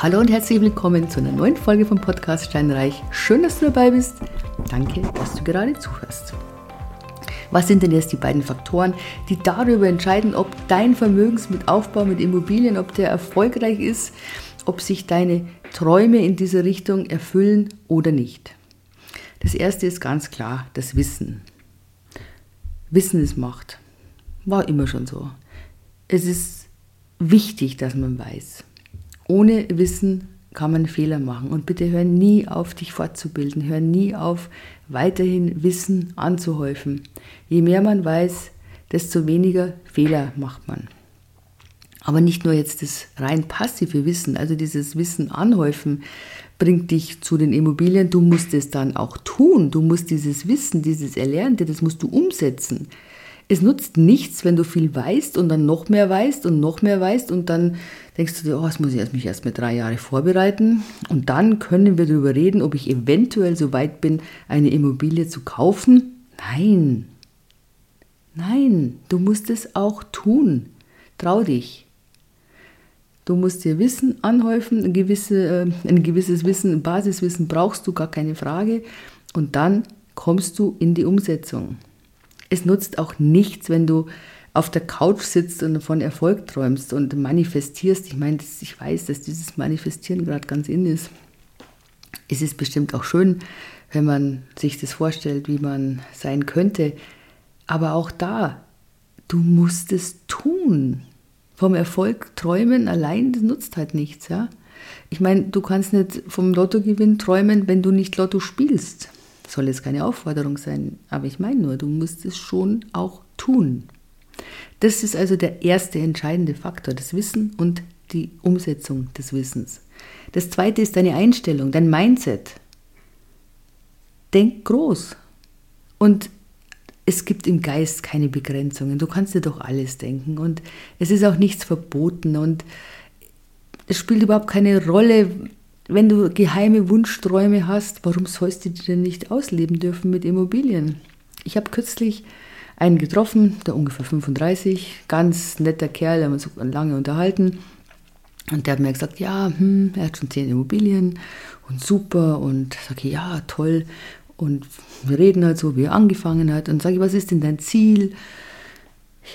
Hallo und herzlich willkommen zu einer neuen Folge vom Podcast Steinreich. Schön, dass du dabei bist. Danke, dass du gerade zuhörst. Was sind denn jetzt die beiden Faktoren, die darüber entscheiden, ob dein Vermögensaufbau mit Immobilien, ob der erfolgreich ist, ob sich deine Träume in dieser Richtung erfüllen oder nicht? Das erste ist ganz klar, das Wissen. Wissen ist Macht. War immer schon so. Es ist wichtig, dass man weiß. Ohne Wissen kann man Fehler machen. Und bitte hör nie auf, dich fortzubilden. Hör nie auf, weiterhin Wissen anzuhäufen. Je mehr man weiß, desto weniger Fehler macht man. Aber nicht nur jetzt das rein passive Wissen, also dieses Wissen anhäufen, bringt dich zu den Immobilien. Du musst es dann auch tun. Du musst dieses Wissen, dieses Erlernte, das musst du umsetzen. Es nutzt nichts, wenn du viel weißt und dann noch mehr weißt und noch mehr weißt und dann denkst du dir, oh, das muss ich mich erst mit drei Jahren vorbereiten und dann können wir darüber reden, ob ich eventuell so weit bin, eine Immobilie zu kaufen. Nein, nein, du musst es auch tun. Trau dich. Du musst dir Wissen anhäufen, ein, gewisse, äh, ein gewisses Wissen, ein Basiswissen brauchst du, gar keine Frage. Und dann kommst du in die Umsetzung. Es nutzt auch nichts, wenn du auf der Couch sitzt und von Erfolg träumst und manifestierst. Ich meine, ich weiß, dass dieses Manifestieren gerade ganz in ist. Es ist bestimmt auch schön, wenn man sich das vorstellt, wie man sein könnte. Aber auch da, du musst es tun. Vom Erfolg träumen allein, das nutzt halt nichts. Ja? Ich meine, du kannst nicht vom Lottogewinn träumen, wenn du nicht Lotto spielst. Soll jetzt keine Aufforderung sein, aber ich meine nur, du musst es schon auch tun. Das ist also der erste entscheidende Faktor, das Wissen und die Umsetzung des Wissens. Das zweite ist deine Einstellung, dein Mindset. Denk groß. Und es gibt im Geist keine Begrenzungen. Du kannst dir doch alles denken und es ist auch nichts verboten und es spielt überhaupt keine Rolle, wenn du geheime Wunschträume hast, warum sollst du die denn nicht ausleben dürfen mit Immobilien? Ich habe kürzlich einen getroffen, der ungefähr 35, ganz netter Kerl, haben uns lange unterhalten. Und der hat mir gesagt, ja, hm, er hat schon zehn Immobilien und super. Und sage ich, ja, toll. Und wir reden halt so, wie er angefangen hat. Und sage ich, was ist denn dein Ziel?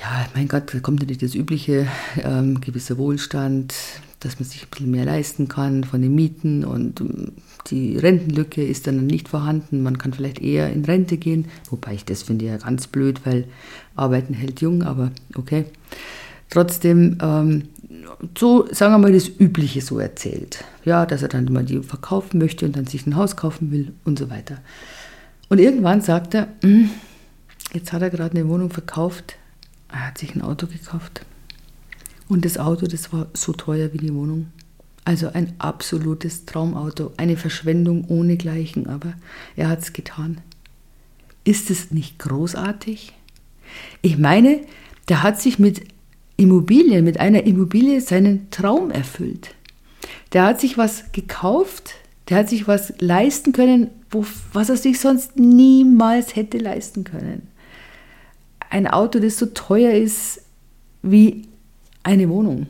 Ja, mein Gott, da kommt nicht das übliche, ähm, gewisser Wohlstand, dass man sich ein bisschen mehr leisten kann von den Mieten und ähm, die Rentenlücke ist dann nicht vorhanden. Man kann vielleicht eher in Rente gehen, wobei ich das finde ja ganz blöd, weil Arbeiten hält jung, aber okay. Trotzdem, ähm, so sagen wir mal das Übliche so erzählt. Ja, dass er dann mal die verkaufen möchte und dann sich ein Haus kaufen will und so weiter. Und irgendwann sagt er, hm, jetzt hat er gerade eine Wohnung verkauft, er hat sich ein Auto gekauft. Und das Auto, das war so teuer wie die Wohnung. Also ein absolutes Traumauto, eine Verschwendung ohnegleichen, aber er hat es getan. Ist es nicht großartig? Ich meine, der hat sich mit Immobilien, mit einer Immobilie seinen Traum erfüllt. Der hat sich was gekauft, der hat sich was leisten können, was er sich sonst niemals hätte leisten können. Ein Auto, das so teuer ist wie eine Wohnung.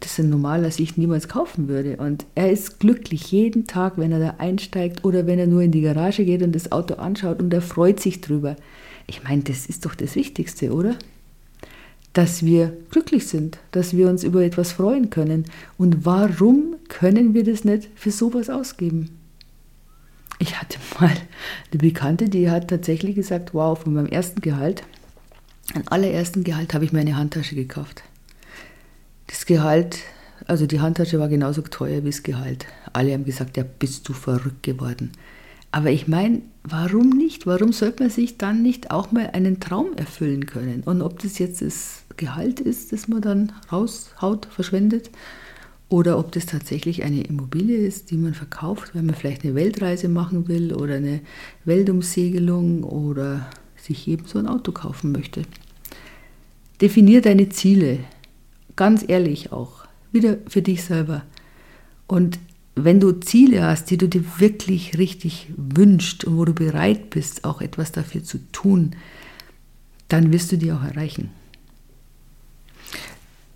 Das in normaler Sicht niemals kaufen würde. Und er ist glücklich jeden Tag, wenn er da einsteigt oder wenn er nur in die Garage geht und das Auto anschaut und er freut sich drüber. Ich meine, das ist doch das Wichtigste, oder? Dass wir glücklich sind, dass wir uns über etwas freuen können. Und warum können wir das nicht für sowas ausgeben? Ich hatte mal eine Bekannte, die hat tatsächlich gesagt, wow, von meinem ersten Gehalt am allerersten Gehalt habe ich mir eine Handtasche gekauft. Das Gehalt, also die Handtasche war genauso teuer wie das Gehalt. Alle haben gesagt, ja, bist du verrückt geworden. Aber ich meine, warum nicht? Warum sollte man sich dann nicht auch mal einen Traum erfüllen können? Und ob das jetzt das Gehalt ist, das man dann raushaut, verschwendet, oder ob das tatsächlich eine Immobilie ist, die man verkauft, wenn man vielleicht eine Weltreise machen will oder eine Weltumsegelung oder sich eben so ein Auto kaufen möchte. Definier deine Ziele, ganz ehrlich auch, wieder für dich selber. Und wenn du Ziele hast, die du dir wirklich richtig wünschst und wo du bereit bist, auch etwas dafür zu tun, dann wirst du die auch erreichen.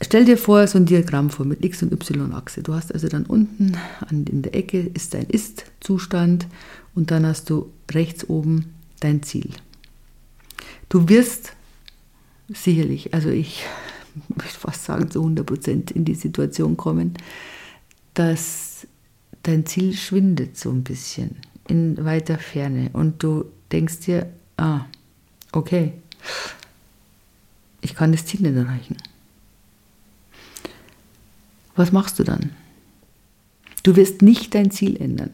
stell dir vor, so ein Diagramm vor mit X- und Y-Achse. Du hast also dann unten in der Ecke ist dein Ist-Zustand und dann hast du rechts oben dein Ziel. Du wirst sicherlich, also ich möchte fast sagen zu 100 Prozent in die Situation kommen, dass dein Ziel schwindet so ein bisschen in weiter Ferne und du denkst dir, ah, okay, ich kann das Ziel nicht erreichen. Was machst du dann? Du wirst nicht dein Ziel ändern.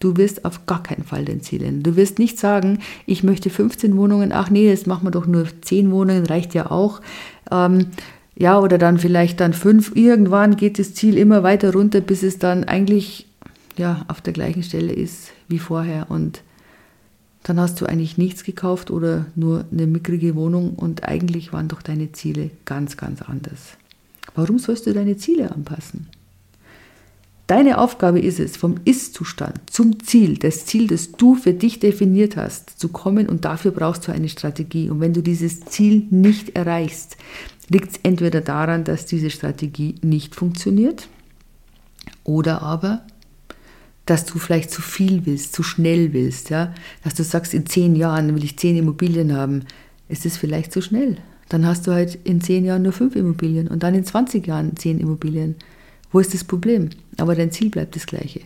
Du wirst auf gar keinen Fall dein Ziel ändern. Du wirst nicht sagen, ich möchte 15 Wohnungen, ach nee, jetzt machen wir doch nur 10 Wohnungen, reicht ja auch. Ähm, ja, oder dann vielleicht dann 5. Irgendwann geht das Ziel immer weiter runter, bis es dann eigentlich ja, auf der gleichen Stelle ist wie vorher. Und dann hast du eigentlich nichts gekauft oder nur eine mickrige Wohnung und eigentlich waren doch deine Ziele ganz, ganz anders. Warum sollst du deine Ziele anpassen? Deine Aufgabe ist es, vom Ist-Zustand zum Ziel, das Ziel, das du für dich definiert hast, zu kommen und dafür brauchst du eine Strategie. Und wenn du dieses Ziel nicht erreichst, liegt es entweder daran, dass diese Strategie nicht funktioniert oder aber, dass du vielleicht zu viel willst, zu schnell willst, ja? dass du sagst, in zehn Jahren will ich zehn Immobilien haben. Ist es vielleicht zu schnell? Dann hast du halt in zehn Jahren nur fünf Immobilien und dann in 20 Jahren zehn Immobilien. Wo ist das Problem? Aber dein Ziel bleibt das gleiche.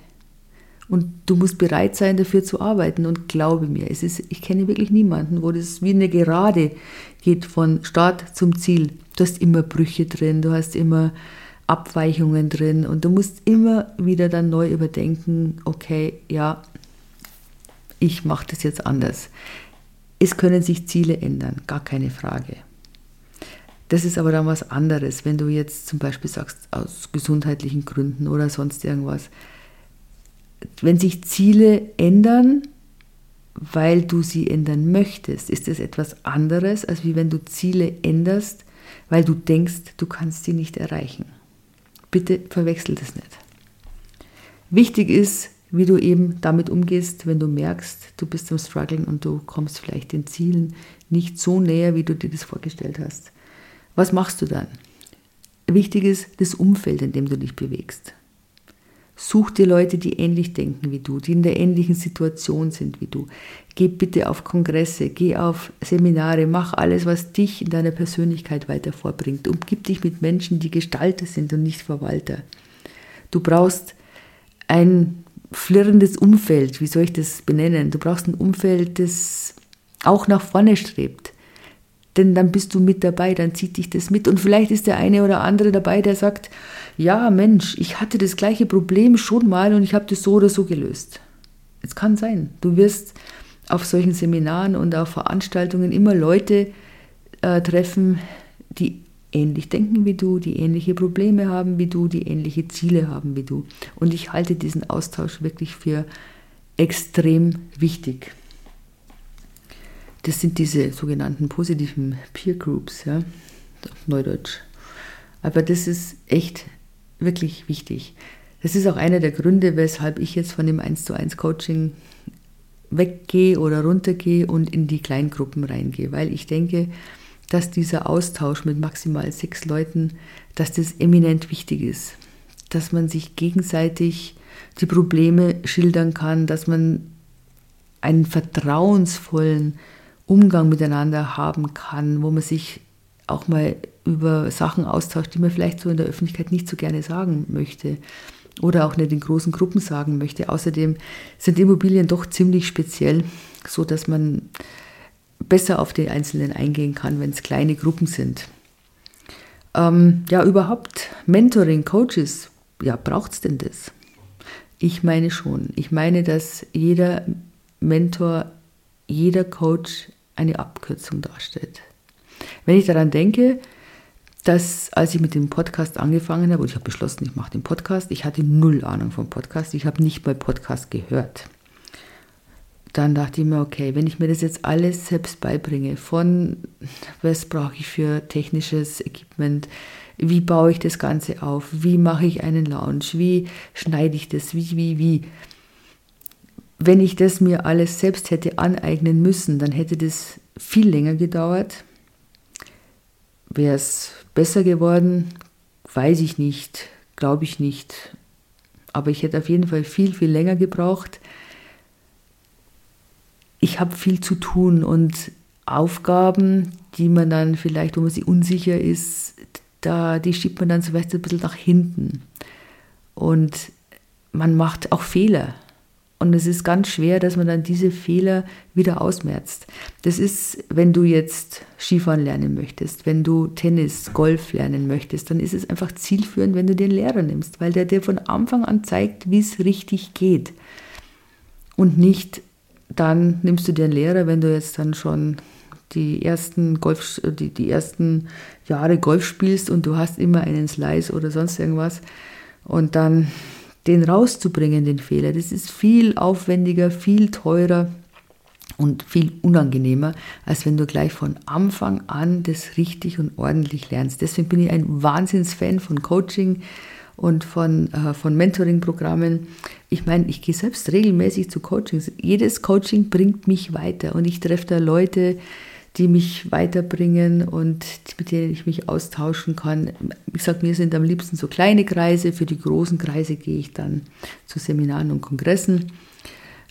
Und du musst bereit sein, dafür zu arbeiten. Und glaube mir, es ist, ich kenne wirklich niemanden, wo das wie eine Gerade geht von Start zum Ziel. Du hast immer Brüche drin, du hast immer Abweichungen drin und du musst immer wieder dann neu überdenken, okay, ja, ich mache das jetzt anders. Es können sich Ziele ändern, gar keine Frage. Das ist aber dann was anderes, wenn du jetzt zum Beispiel sagst, aus gesundheitlichen Gründen oder sonst irgendwas. Wenn sich Ziele ändern, weil du sie ändern möchtest, ist das etwas anderes, als wie wenn du Ziele änderst, weil du denkst, du kannst sie nicht erreichen. Bitte verwechsel das nicht. Wichtig ist, wie du eben damit umgehst, wenn du merkst, du bist am Struggeln und du kommst vielleicht den Zielen nicht so näher, wie du dir das vorgestellt hast. Was machst du dann? Wichtig ist das Umfeld, in dem du dich bewegst. Such dir Leute, die ähnlich denken wie du, die in der ähnlichen Situation sind wie du. Geh bitte auf Kongresse, geh auf Seminare, mach alles, was dich in deiner Persönlichkeit weiter vorbringt. Umgib dich mit Menschen, die Gestalter sind und nicht Verwalter. Du brauchst ein flirrendes Umfeld, wie soll ich das benennen? Du brauchst ein Umfeld, das auch nach vorne strebt denn dann bist du mit dabei, dann zieht dich das mit. Und vielleicht ist der eine oder andere dabei, der sagt, ja Mensch, ich hatte das gleiche Problem schon mal und ich habe das so oder so gelöst. Es kann sein. Du wirst auf solchen Seminaren und auf Veranstaltungen immer Leute äh, treffen, die ähnlich denken wie du, die ähnliche Probleme haben wie du, die ähnliche Ziele haben wie du. Und ich halte diesen Austausch wirklich für extrem wichtig. Das sind diese sogenannten positiven Peer Groups, ja, auf Neudeutsch. Aber das ist echt wirklich wichtig. Das ist auch einer der Gründe, weshalb ich jetzt von dem 1 zu 1 Coaching weggehe oder runtergehe und in die Kleingruppen reingehe, weil ich denke, dass dieser Austausch mit maximal sechs Leuten, dass das eminent wichtig ist, dass man sich gegenseitig die Probleme schildern kann, dass man einen vertrauensvollen Umgang miteinander haben kann, wo man sich auch mal über Sachen austauscht, die man vielleicht so in der Öffentlichkeit nicht so gerne sagen möchte oder auch nicht in großen Gruppen sagen möchte. Außerdem sind Immobilien doch ziemlich speziell, so dass man besser auf die Einzelnen eingehen kann, wenn es kleine Gruppen sind. Ähm, ja, überhaupt Mentoring, Coaches, ja, braucht es denn das? Ich meine schon. Ich meine, dass jeder Mentor, jeder Coach eine Abkürzung darstellt. Wenn ich daran denke, dass als ich mit dem Podcast angefangen habe, und ich habe beschlossen, ich mache den Podcast, ich hatte null Ahnung vom Podcast, ich habe nicht mal Podcast gehört. Dann dachte ich mir, okay, wenn ich mir das jetzt alles selbst beibringe, von was brauche ich für technisches Equipment, wie baue ich das Ganze auf, wie mache ich einen Lounge, wie schneide ich das, wie, wie, wie, wenn ich das mir alles selbst hätte aneignen müssen, dann hätte das viel länger gedauert, Wäre es besser geworden? Weiß ich nicht, glaube ich nicht. Aber ich hätte auf jeden Fall viel, viel länger gebraucht. Ich habe viel zu tun und Aufgaben, die man dann vielleicht, wo man sich unsicher ist, da, die schiebt man dann so ein bisschen nach hinten. Und man macht auch Fehler. Und es ist ganz schwer, dass man dann diese Fehler wieder ausmerzt. Das ist, wenn du jetzt Skifahren lernen möchtest, wenn du Tennis, Golf lernen möchtest, dann ist es einfach zielführend, wenn du den Lehrer nimmst, weil der dir von Anfang an zeigt, wie es richtig geht. Und nicht dann nimmst du dir einen Lehrer, wenn du jetzt dann schon die ersten Golf, die, die ersten Jahre Golf spielst und du hast immer einen Slice oder sonst irgendwas und dann den rauszubringen, den Fehler, das ist viel aufwendiger, viel teurer und viel unangenehmer, als wenn du gleich von Anfang an das richtig und ordentlich lernst. Deswegen bin ich ein Wahnsinnsfan von Coaching und von, äh, von Mentoring-Programmen. Ich meine, ich gehe selbst regelmäßig zu Coachings. Jedes Coaching bringt mich weiter und ich treffe da Leute, die mich weiterbringen und mit denen ich mich austauschen kann. Wie gesagt, mir sind am liebsten so kleine Kreise. Für die großen Kreise gehe ich dann zu Seminaren und Kongressen.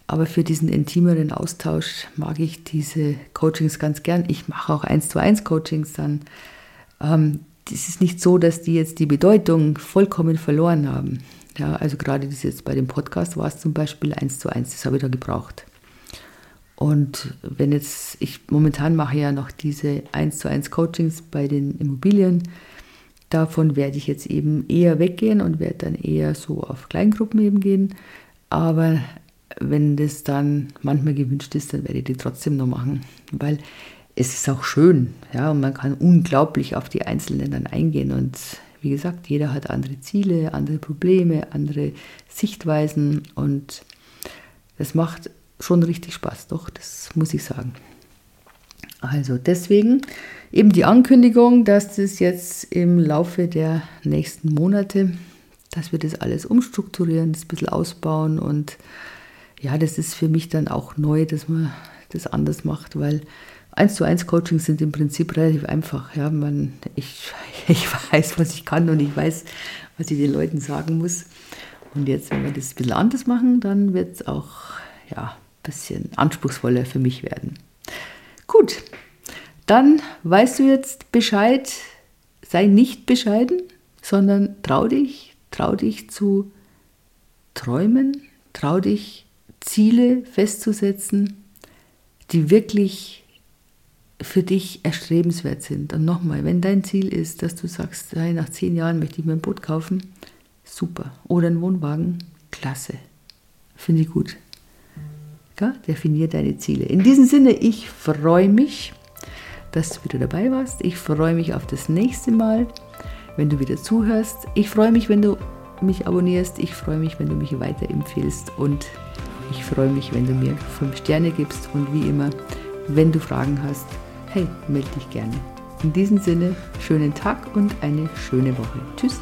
Aber für diesen intimeren Austausch mag ich diese Coachings ganz gern. Ich mache auch eins zu eins Coachings dann. Ähm, es ist nicht so, dass die jetzt die Bedeutung vollkommen verloren haben. Ja, also gerade das jetzt bei dem Podcast war es zum Beispiel eins zu eins, das habe ich da gebraucht. Und wenn jetzt, ich momentan mache ja noch diese 1 zu 1 Coachings bei den Immobilien, davon werde ich jetzt eben eher weggehen und werde dann eher so auf Kleingruppen eben gehen. Aber wenn das dann manchmal gewünscht ist, dann werde ich die trotzdem noch machen, weil es ist auch schön, ja, und man kann unglaublich auf die Einzelnen dann eingehen. Und wie gesagt, jeder hat andere Ziele, andere Probleme, andere Sichtweisen. Und das macht schon richtig Spaß, doch, das muss ich sagen. Also deswegen eben die Ankündigung, dass das jetzt im Laufe der nächsten Monate, dass wir das alles umstrukturieren, das ein bisschen ausbauen und ja, das ist für mich dann auch neu, dass man das anders macht, weil 1 zu 1 Coachings sind im Prinzip relativ einfach. Ja, man, ich, ich weiß, was ich kann und ich weiß, was ich den Leuten sagen muss. Und jetzt, wenn wir das ein bisschen anders machen, dann wird es auch ja, bisschen anspruchsvoller für mich werden. Gut, dann weißt du jetzt Bescheid, sei nicht bescheiden, sondern trau dich, trau dich zu träumen, trau dich Ziele festzusetzen, die wirklich für dich erstrebenswert sind. Und nochmal, wenn dein Ziel ist, dass du sagst, hey, nach zehn Jahren möchte ich mir ein Boot kaufen, super. Oder einen Wohnwagen, klasse. Finde ich gut. Ja, definier deine Ziele. In diesem Sinne, ich freue mich, dass du wieder dabei warst. Ich freue mich auf das nächste Mal, wenn du wieder zuhörst. Ich freue mich, wenn du mich abonnierst. Ich freue mich, wenn du mich weiterempfehlst. Und ich freue mich, wenn du mir fünf Sterne gibst. Und wie immer, wenn du Fragen hast, hey, melde dich gerne. In diesem Sinne, schönen Tag und eine schöne Woche. Tschüss.